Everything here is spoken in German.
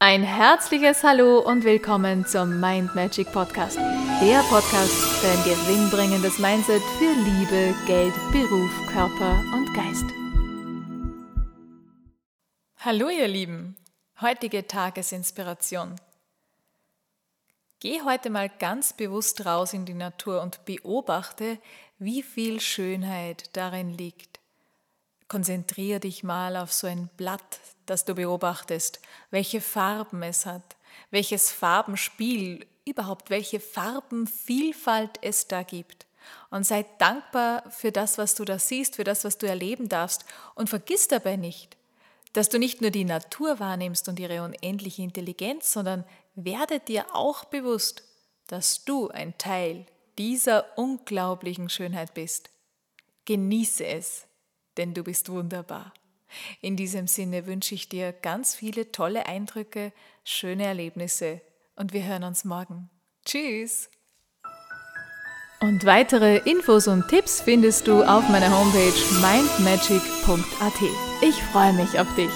Ein herzliches Hallo und willkommen zum Mind Magic Podcast. Der Podcast für ein gewinnbringendes Mindset für Liebe, Geld, Beruf, Körper und Geist. Hallo ihr Lieben, heutige Tagesinspiration. Geh heute mal ganz bewusst raus in die Natur und beobachte, wie viel Schönheit darin liegt. Konzentriere dich mal auf so ein Blatt, das du beobachtest, welche Farben es hat, welches Farbenspiel, überhaupt welche Farbenvielfalt es da gibt. Und sei dankbar für das, was du da siehst, für das, was du erleben darfst. Und vergiss dabei nicht, dass du nicht nur die Natur wahrnimmst und ihre unendliche Intelligenz, sondern werde dir auch bewusst, dass du ein Teil dieser unglaublichen Schönheit bist. Genieße es denn du bist wunderbar. In diesem Sinne wünsche ich dir ganz viele tolle Eindrücke, schöne Erlebnisse und wir hören uns morgen. Tschüss! Und weitere Infos und Tipps findest du auf meiner Homepage mindmagic.at. Ich freue mich auf dich.